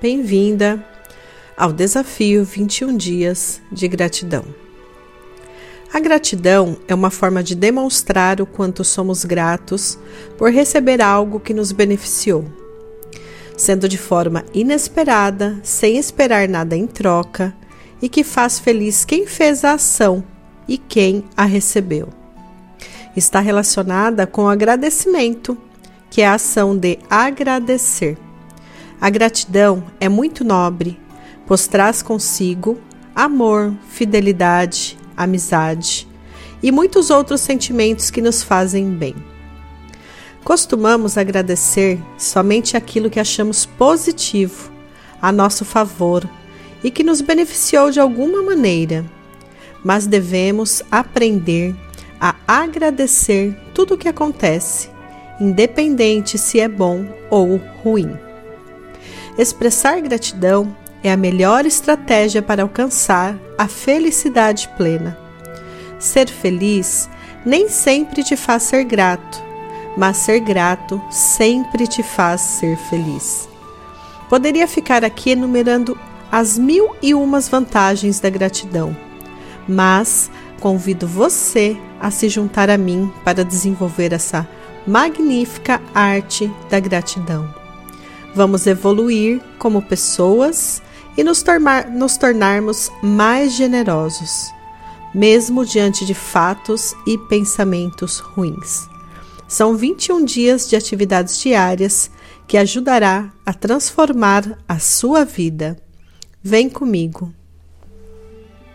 Bem-vinda ao desafio 21 dias de gratidão. A gratidão é uma forma de demonstrar o quanto somos gratos por receber algo que nos beneficiou, sendo de forma inesperada, sem esperar nada em troca e que faz feliz quem fez a ação e quem a recebeu. Está relacionada com agradecimento, que é a ação de agradecer a gratidão é muito nobre, pois traz consigo amor, fidelidade, amizade e muitos outros sentimentos que nos fazem bem. Costumamos agradecer somente aquilo que achamos positivo, a nosso favor e que nos beneficiou de alguma maneira, mas devemos aprender a agradecer tudo o que acontece, independente se é bom ou ruim. Expressar gratidão é a melhor estratégia para alcançar a felicidade plena. Ser feliz nem sempre te faz ser grato, mas ser grato sempre te faz ser feliz. Poderia ficar aqui enumerando as mil e umas vantagens da gratidão, mas convido você a se juntar a mim para desenvolver essa magnífica arte da gratidão. Vamos evoluir como pessoas e nos, tornar, nos tornarmos mais generosos, mesmo diante de fatos e pensamentos ruins. São 21 dias de atividades diárias que ajudará a transformar a sua vida. Vem comigo.